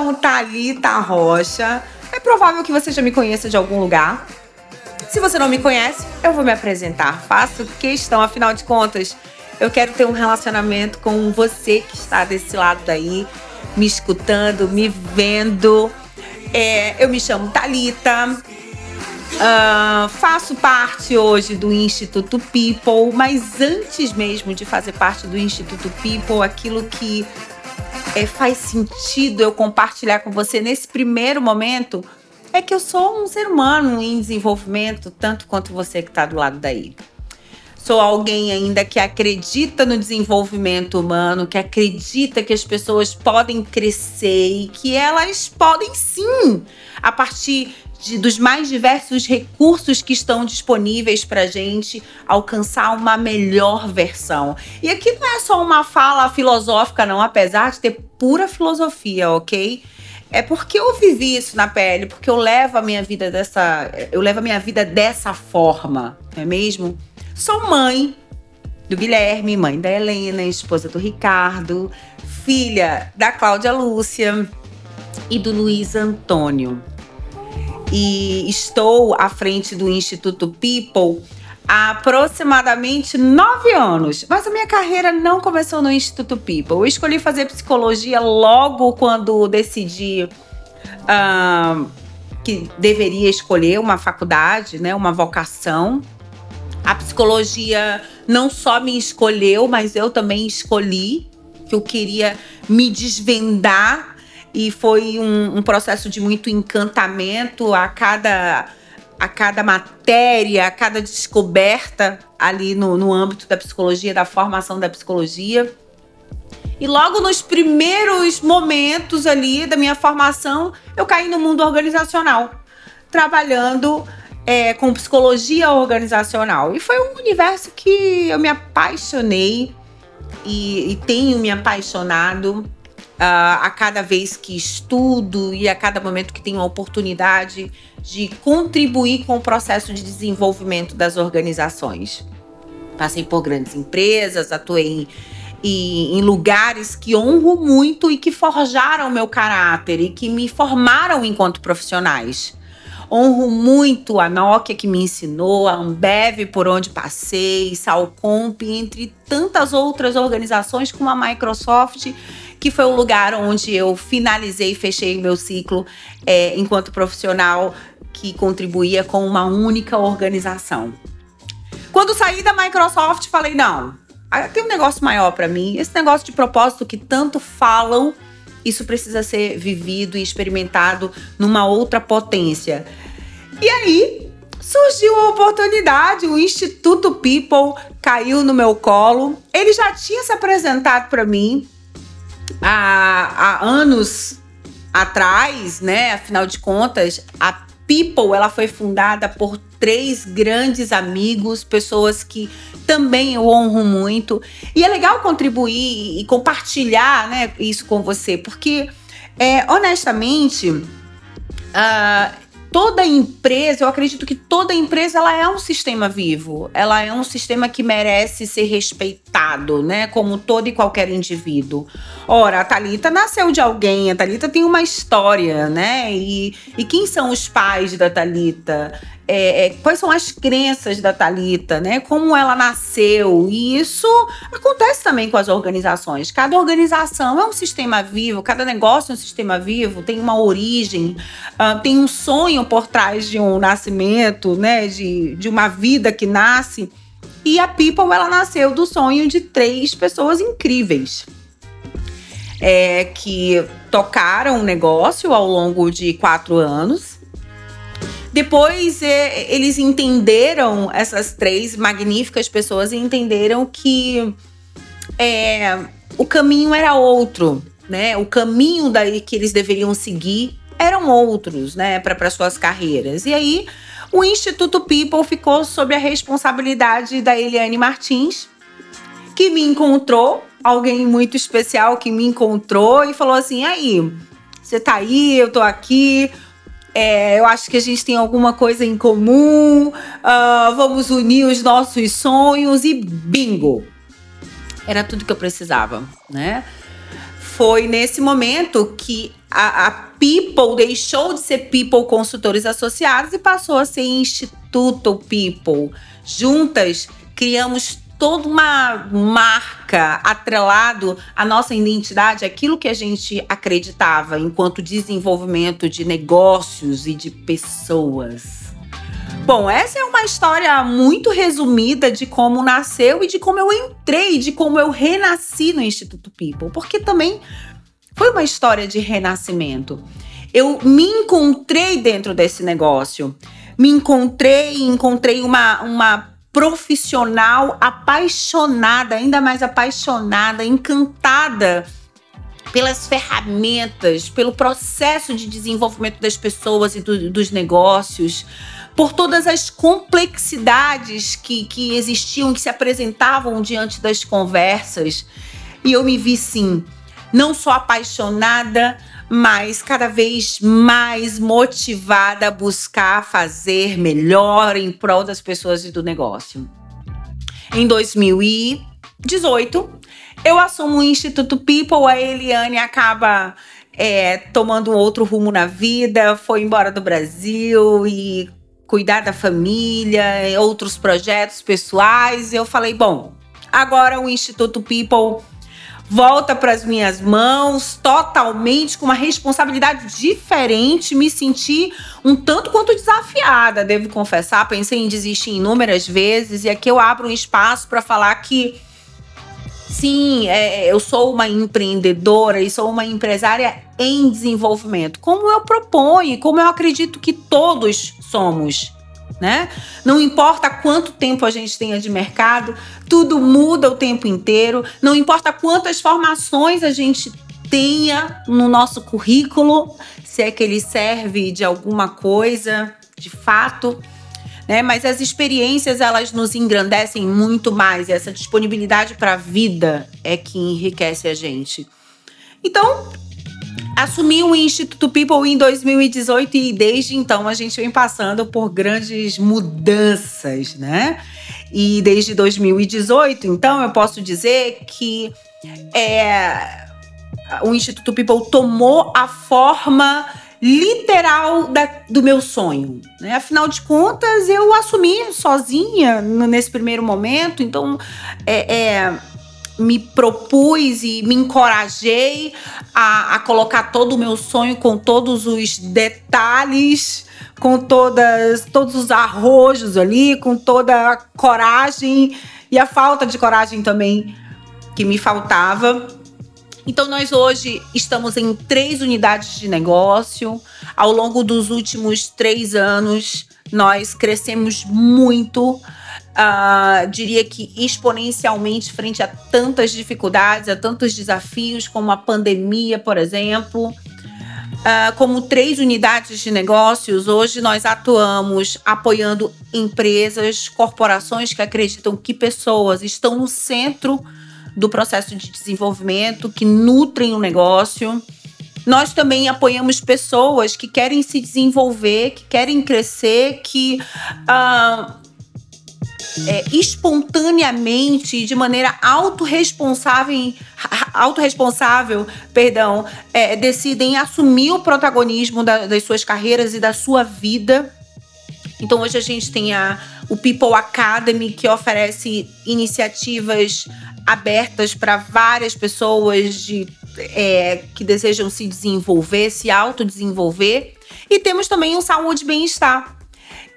chamo Thalita Rocha. É provável que você já me conheça de algum lugar. Se você não me conhece, eu vou me apresentar. Faço questão, afinal de contas, eu quero ter um relacionamento com você que está desse lado daí, me escutando, me vendo. É, eu me chamo Thalita. Ah, faço parte hoje do Instituto People, mas antes mesmo de fazer parte do Instituto People, aquilo que é, faz sentido eu compartilhar com você nesse primeiro momento é que eu sou um ser humano em desenvolvimento, tanto quanto você que está do lado daí. Sou alguém ainda que acredita no desenvolvimento humano, que acredita que as pessoas podem crescer e que elas podem sim, a partir de- dos mais diversos recursos que estão disponíveis para gente alcançar uma melhor versão. E aqui não é só uma fala filosófica, não, apesar de ter pura filosofia, ok? É porque eu vivi isso na pele, porque eu levo a minha vida dessa, eu levo a minha vida dessa forma, não é mesmo? Sou mãe do Guilherme, mãe da Helena, esposa do Ricardo, filha da Cláudia Lúcia e do Luiz Antônio. E estou à frente do Instituto People há aproximadamente nove anos. Mas a minha carreira não começou no Instituto People. Eu escolhi fazer psicologia logo quando decidi ah, que deveria escolher uma faculdade, né, uma vocação. A psicologia não só me escolheu, mas eu também escolhi que eu queria me desvendar e foi um, um processo de muito encantamento a cada a cada matéria, a cada descoberta ali no, no âmbito da psicologia, da formação da psicologia. E logo nos primeiros momentos ali da minha formação, eu caí no mundo organizacional, trabalhando é, com psicologia organizacional. E foi um universo que eu me apaixonei e, e tenho me apaixonado ah, a cada vez que estudo e a cada momento que tenho a oportunidade de contribuir com o processo de desenvolvimento das organizações. Passei por grandes empresas, atuei em, em lugares que honro muito e que forjaram meu caráter e que me formaram enquanto profissionais. Honro muito a Nokia que me ensinou, a Ambev por onde passei, Salcomp, entre tantas outras organizações como a Microsoft, que foi o lugar onde eu finalizei e fechei meu ciclo é, enquanto profissional que contribuía com uma única organização. Quando saí da Microsoft, falei: não, ah, tem um negócio maior para mim. Esse negócio de propósito que tanto falam, isso precisa ser vivido e experimentado numa outra potência. E aí surgiu a oportunidade, o Instituto People caiu no meu colo. Ele já tinha se apresentado para mim há, há anos atrás, né? Afinal de contas, a People ela foi fundada por três grandes amigos, pessoas que também eu honro muito. E é legal contribuir e compartilhar né, isso com você, porque, é, honestamente, ah, toda empresa, eu acredito que toda empresa ela é um sistema vivo. Ela é um sistema que merece ser respeitado, né? Como todo e qualquer indivíduo. Ora, a Thalita nasceu de alguém, a Thalita tem uma história, né? E, e quem são os pais da Thalita? É, é, quais são as crenças da Thalita, né? Como ela nasceu. E isso acontece também com as organizações. Cada organização é um sistema vivo, cada negócio é um sistema vivo, tem uma origem, ah, tem um sonho por trás de um nascimento, né? De, de uma vida que nasce. E a People, ela nasceu do sonho de três pessoas incríveis. É, que tocaram o negócio ao longo de quatro anos. Depois é, eles entenderam, essas três magníficas pessoas entenderam que é, o caminho era outro, né? O caminho daí que eles deveriam seguir eram outros, né, para suas carreiras. E aí o Instituto People ficou sob a responsabilidade da Eliane Martins, que me encontrou, alguém muito especial que me encontrou e falou assim: aí, você tá aí, eu tô aqui. É, eu acho que a gente tem alguma coisa em comum. Uh, vamos unir os nossos sonhos e bingo! Era tudo que eu precisava, né? Foi nesse momento que a, a People deixou de ser People Consultores Associados e passou a ser Instituto People. Juntas, criamos toda uma marca atrelado à nossa identidade, aquilo que a gente acreditava enquanto desenvolvimento de negócios e de pessoas. Bom, essa é uma história muito resumida de como nasceu e de como eu entrei, de como eu renasci no Instituto People, porque também foi uma história de renascimento. Eu me encontrei dentro desse negócio. Me encontrei, encontrei uma, uma profissional apaixonada, ainda mais apaixonada, encantada pelas ferramentas, pelo processo de desenvolvimento das pessoas e do, dos negócios, por todas as complexidades que, que existiam, que se apresentavam diante das conversas. E eu me vi, sim, não só apaixonada, mas cada vez mais motivada a buscar fazer melhor em prol das pessoas e do negócio. Em 2018, eu assumo o Instituto People, a Eliane acaba é, tomando outro rumo na vida, foi embora do Brasil e cuidar da família, outros projetos pessoais. Eu falei, bom, agora o Instituto People volta para as minhas mãos totalmente com uma responsabilidade diferente, me senti um tanto quanto desafiada, devo confessar, pensei em desistir inúmeras vezes e aqui eu abro um espaço para falar que sim, é, eu sou uma empreendedora e sou uma empresária em desenvolvimento, como eu proponho, como eu acredito que todos somos né? Não importa quanto tempo a gente tenha de mercado, tudo muda o tempo inteiro. Não importa quantas formações a gente tenha no nosso currículo, se é que ele serve de alguma coisa, de fato. Né? Mas as experiências elas nos engrandecem muito mais. E essa disponibilidade para a vida é que enriquece a gente. Então, assumi o Instituto People em 2018 e desde então a gente vem passando por grandes mudanças, né? E desde 2018, então eu posso dizer que é, o Instituto People tomou a forma literal da, do meu sonho. Né? Afinal de contas, eu assumi sozinha nesse primeiro momento, então é, é me propus e me encorajei a, a, colocar todo o meu sonho com todos os detalhes, com todas, todos os arrojos ali, com toda a coragem e a falta de coragem também que me faltava. Então, nós hoje estamos em três unidades de negócio. Ao longo dos últimos três anos, nós crescemos muito uh, diria que exponencialmente frente a tantas dificuldades, a tantos desafios, como a pandemia, por exemplo. Uh, como três unidades de negócios, hoje nós atuamos apoiando empresas, corporações que acreditam que pessoas estão no centro do processo de desenvolvimento, que nutrem o negócio. Nós também apoiamos pessoas que querem se desenvolver, que querem crescer, que uh, é, espontaneamente, de maneira autorresponsável, autorresponsável, perdão, é, decidem assumir o protagonismo da, das suas carreiras e da sua vida. Então hoje a gente tem a, o People Academy, que oferece iniciativas abertas para várias pessoas de, é, que desejam se desenvolver, se autodesenvolver. E temos também o Saúde e Bem-Estar,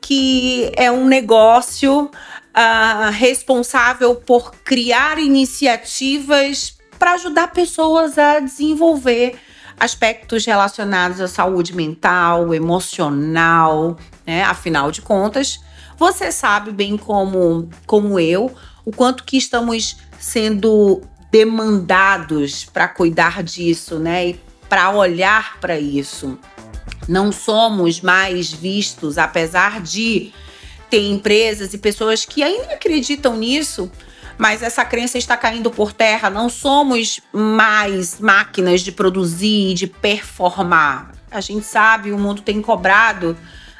que é um negócio uh, responsável por criar iniciativas para ajudar pessoas a desenvolver aspectos relacionados à saúde mental, emocional, né? Afinal de contas, você sabe bem como, como eu o quanto que estamos sendo demandados para cuidar disso, né? E para olhar para isso. Não somos mais vistos, apesar de ter empresas e pessoas que ainda acreditam nisso, mas essa crença está caindo por terra. Não somos mais máquinas de produzir, de performar. A gente sabe, o mundo tem cobrado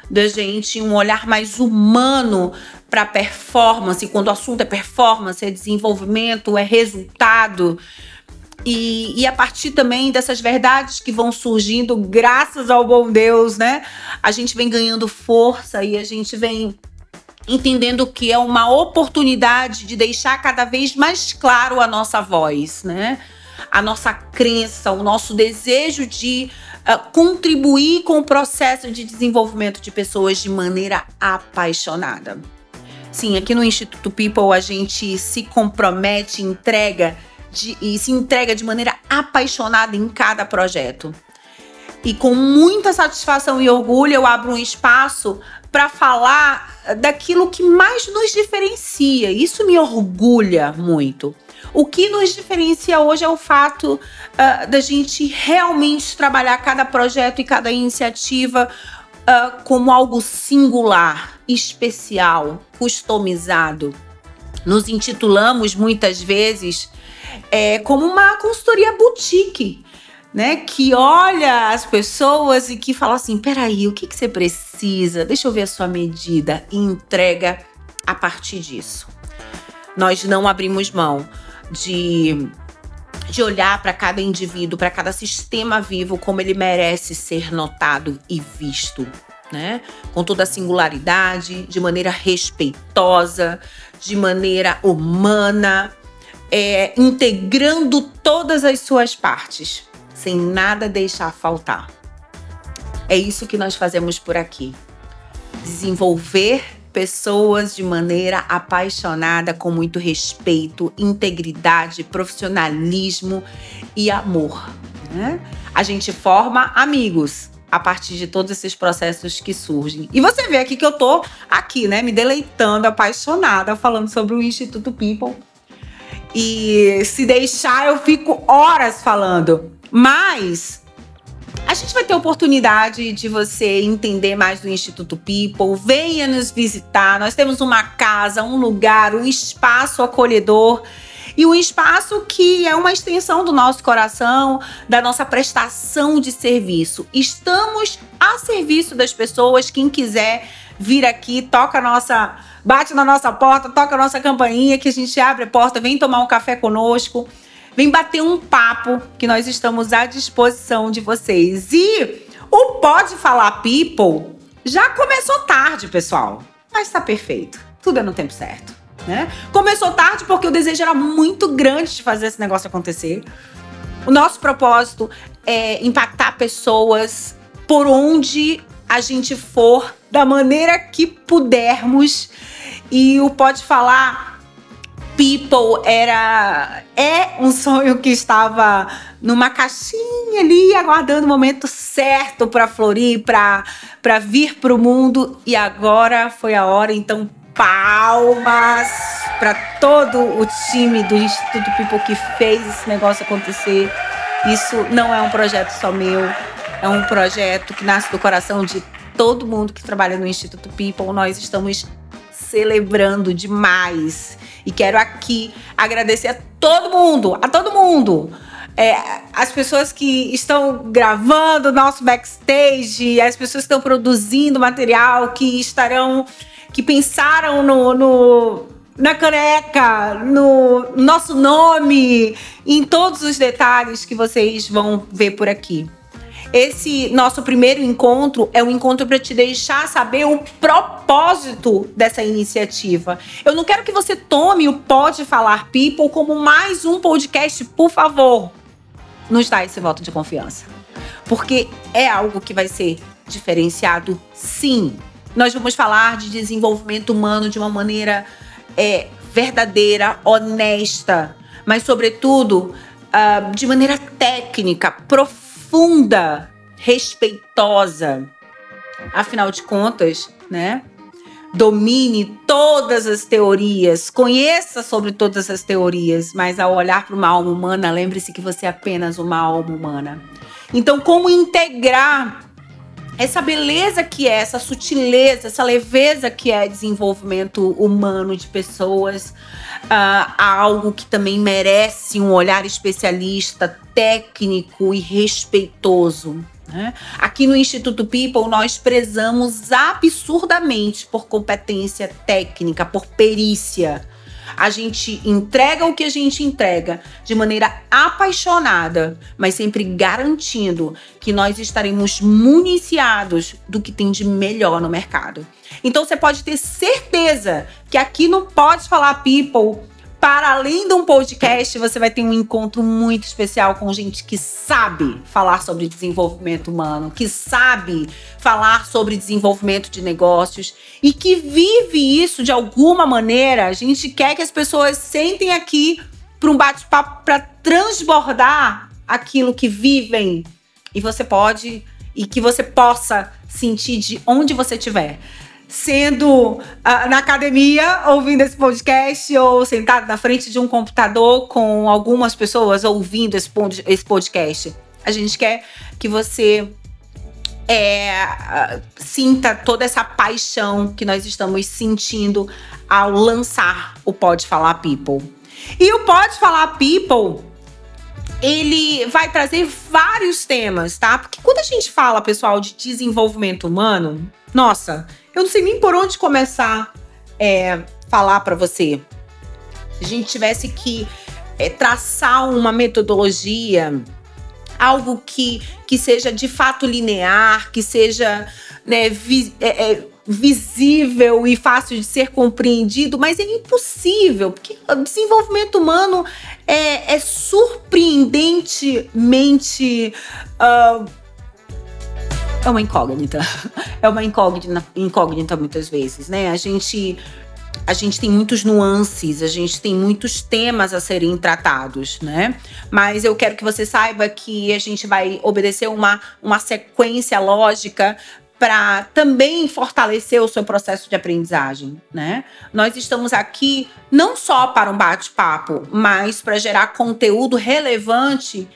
da gente um olhar mais humano para performance. Quando o assunto é performance, é desenvolvimento, é resultado. E, e, a partir também dessas verdades que vão surgindo, graças ao bom Deus, né? A gente vem ganhando força e a gente vem entendendo que é uma oportunidade de deixar cada vez mais claro a nossa voz, né? A nossa crença, o nosso desejo de uh, contribuir com o processo de desenvolvimento de pessoas de maneira apaixonada. Sim, aqui no Instituto People a gente se compromete, entrega de, e se entrega de maneira apaixonada em cada projeto. E com muita satisfação e orgulho eu abro um espaço para falar daquilo que mais nos diferencia. Isso me orgulha muito. O que nos diferencia hoje é o fato uh, da gente realmente trabalhar cada projeto e cada iniciativa uh, como algo singular, especial, customizado. Nos intitulamos muitas vezes é, como uma consultoria boutique né, que olha as pessoas e que fala assim: peraí, o que, que você precisa? Deixa eu ver a sua medida e entrega a partir disso. Nós não abrimos mão de, de olhar para cada indivíduo, para cada sistema vivo, como ele merece ser notado e visto. Né? Com toda a singularidade, de maneira respeitosa, de maneira humana, é, integrando todas as suas partes sem nada deixar faltar. É isso que nós fazemos por aqui. Desenvolver pessoas de maneira apaixonada, com muito respeito, integridade, profissionalismo e amor. Né? A gente forma amigos a partir de todos esses processos que surgem. E você vê aqui que eu tô aqui, né, me deleitando, apaixonada, falando sobre o Instituto People. E se deixar, eu fico horas falando. Mas a gente vai ter oportunidade de você entender mais do Instituto People. Venha nos visitar. Nós temos uma casa, um lugar, um espaço acolhedor e um espaço que é uma extensão do nosso coração, da nossa prestação de serviço. Estamos a serviço das pessoas. Quem quiser vir aqui, toca nossa, bate na nossa porta, toca a nossa campainha que a gente abre a porta, vem tomar um café conosco. Vem bater um papo que nós estamos à disposição de vocês. E o Pode Falar People já começou tarde, pessoal. Mas tá perfeito. Tudo é no tempo certo. Né? Começou tarde porque o desejo era muito grande de fazer esse negócio acontecer. O nosso propósito é impactar pessoas por onde a gente for, da maneira que pudermos. E o Pode Falar People era é um sonho que estava numa caixinha ali aguardando o momento certo para florir, para para vir para o mundo e agora foi a hora, então palmas para todo o time do Instituto People que fez esse negócio acontecer. Isso não é um projeto só meu, é um projeto que nasce do coração de todo mundo que trabalha no Instituto People. Nós estamos celebrando demais. E quero aqui agradecer a todo mundo, a todo mundo. É, as pessoas que estão gravando o nosso backstage, as pessoas que estão produzindo material, que estarão, que pensaram no, no na caneca, no nosso nome, em todos os detalhes que vocês vão ver por aqui. Esse nosso primeiro encontro é um encontro para te deixar saber o propósito dessa iniciativa. Eu não quero que você tome o Pode Falar People como mais um podcast, por favor. Nos dá esse voto de confiança. Porque é algo que vai ser diferenciado, sim. Nós vamos falar de desenvolvimento humano de uma maneira é, verdadeira, honesta, mas, sobretudo, uh, de maneira técnica, profunda profunda, respeitosa. Afinal de contas, né? Domine todas as teorias, conheça sobre todas as teorias, mas ao olhar para uma alma humana, lembre-se que você é apenas uma alma humana. Então, como integrar essa beleza que é, essa sutileza, essa leveza que é desenvolvimento humano de pessoas, uh, algo que também merece um olhar especialista, técnico e respeitoso. Né? Aqui no Instituto People, nós prezamos absurdamente por competência técnica, por perícia. A gente entrega o que a gente entrega de maneira apaixonada, mas sempre garantindo que nós estaremos municiados do que tem de melhor no mercado. Então você pode ter certeza que aqui no Pode Falar People para além de um podcast, você vai ter um encontro muito especial com gente que sabe falar sobre desenvolvimento humano, que sabe falar sobre desenvolvimento de negócios e que vive isso de alguma maneira. A gente quer que as pessoas sentem aqui para um bate-papo para transbordar aquilo que vivem e você pode e que você possa sentir de onde você estiver sendo uh, na academia ouvindo esse podcast ou sentado na frente de um computador com algumas pessoas ouvindo esse, esse podcast. A gente quer que você é, uh, sinta toda essa paixão que nós estamos sentindo ao lançar o Pode Falar People. E o Pode Falar People ele vai trazer vários temas, tá? Porque quando a gente fala, pessoal, de desenvolvimento humano, nossa, eu não sei nem por onde começar é, falar para você. Se a gente tivesse que é, traçar uma metodologia, algo que, que seja de fato linear, que seja né, vi, é, é, visível e fácil de ser compreendido, mas é impossível, porque o desenvolvimento humano é, é surpreendentemente. Uh, é uma incógnita. É uma incógnita, incógnita muitas vezes, né? A gente a gente tem muitos nuances, a gente tem muitos temas a serem tratados, né? Mas eu quero que você saiba que a gente vai obedecer uma, uma sequência lógica para também fortalecer o seu processo de aprendizagem, né? Nós estamos aqui não só para um bate-papo, mas para gerar conteúdo relevante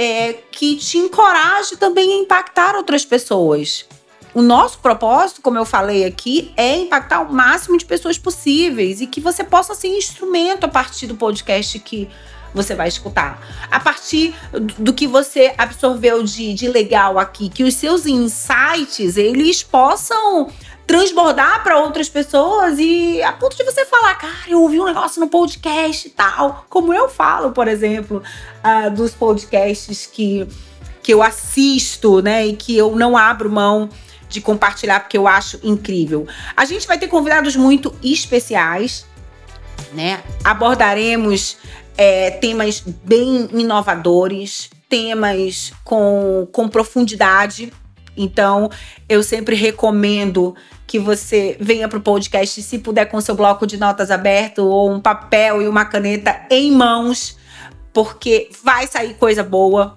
é, que te encoraje também a impactar outras pessoas. O nosso propósito, como eu falei aqui, é impactar o máximo de pessoas possíveis e que você possa ser instrumento a partir do podcast que você vai escutar. A partir do que você absorveu de, de legal aqui, que os seus insights eles possam transbordar para outras pessoas e a ponto de você falar, cara, eu ouvi um negócio no podcast e tal. Como eu falo, por exemplo, uh, dos podcasts que, que eu assisto, né, e que eu não abro mão de compartilhar porque eu acho incrível. A gente vai ter convidados muito especiais, né? Abordaremos é, temas bem inovadores, temas com, com profundidade. Então, eu sempre recomendo que você venha para o podcast, se puder, com seu bloco de notas aberto ou um papel e uma caneta em mãos, porque vai sair coisa boa.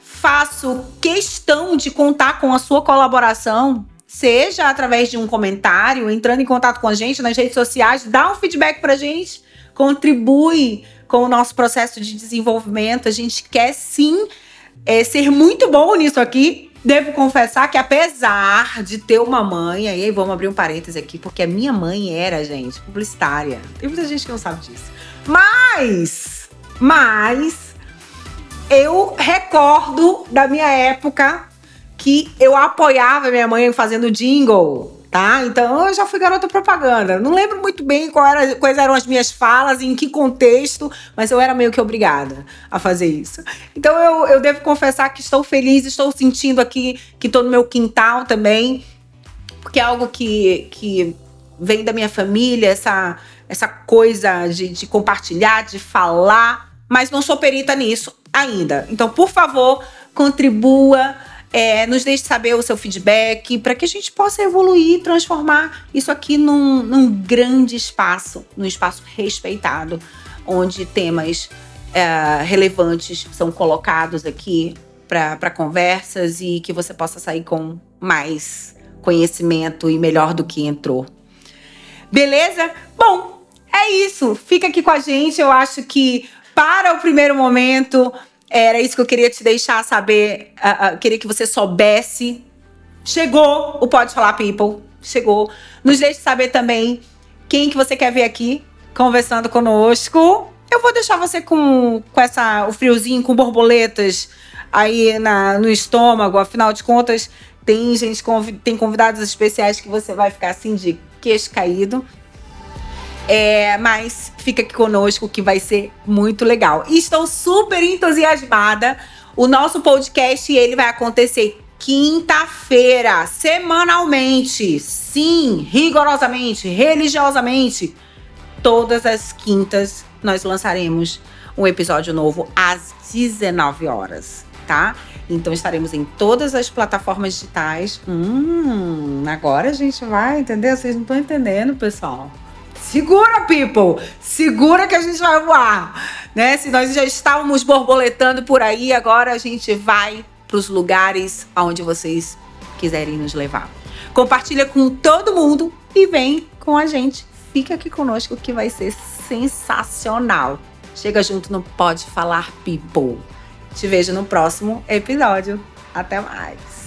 Faço questão de contar com a sua colaboração, seja através de um comentário, entrando em contato com a gente nas redes sociais, dá um feedback para a gente, contribui com o nosso processo de desenvolvimento. A gente quer sim é, ser muito bom nisso aqui Devo confessar que apesar de ter uma mãe, aí vamos abrir um parêntese aqui, porque a minha mãe era, gente, publicitária. Tem muita gente que não sabe disso. Mas, mas, eu recordo da minha época que eu apoiava minha mãe fazendo jingle tá? Então eu já fui garota propaganda. Não lembro muito bem era, quais eram as minhas falas, em que contexto, mas eu era meio que obrigada a fazer isso. Então eu, eu devo confessar que estou feliz, estou sentindo aqui que estou no meu quintal também, porque é algo que, que vem da minha família, essa, essa coisa de, de compartilhar, de falar, mas não sou perita nisso ainda. Então, por favor, contribua é, nos deixe saber o seu feedback para que a gente possa evoluir, transformar isso aqui num, num grande espaço, num espaço respeitado, onde temas é, relevantes são colocados aqui para conversas e que você possa sair com mais conhecimento e melhor do que entrou. Beleza? Bom, é isso. Fica aqui com a gente. Eu acho que para o primeiro momento era isso que eu queria te deixar saber. Uh, uh, queria que você soubesse chegou o Pode Falar People. Chegou. Nos deixe saber também quem que você quer ver aqui conversando conosco. Eu vou deixar você com, com essa, o friozinho, com borboletas aí na, no estômago. Afinal de contas, tem gente, tem convidados especiais que você vai ficar assim de queixo caído. É, mas fica aqui conosco que vai ser muito legal. E estou super entusiasmada. O nosso podcast ele vai acontecer quinta-feira, semanalmente. Sim, rigorosamente, religiosamente. Todas as quintas nós lançaremos um episódio novo às 19 horas, tá? Então estaremos em todas as plataformas digitais. Hum, agora a gente vai, entendeu? Vocês não estão entendendo, pessoal. Segura, people! Segura que a gente vai voar! Né? Se nós já estávamos borboletando por aí, agora a gente vai para os lugares aonde vocês quiserem nos levar. Compartilha com todo mundo e vem com a gente. Fica aqui conosco que vai ser sensacional. Chega junto no Pode Falar People. Te vejo no próximo episódio. Até mais.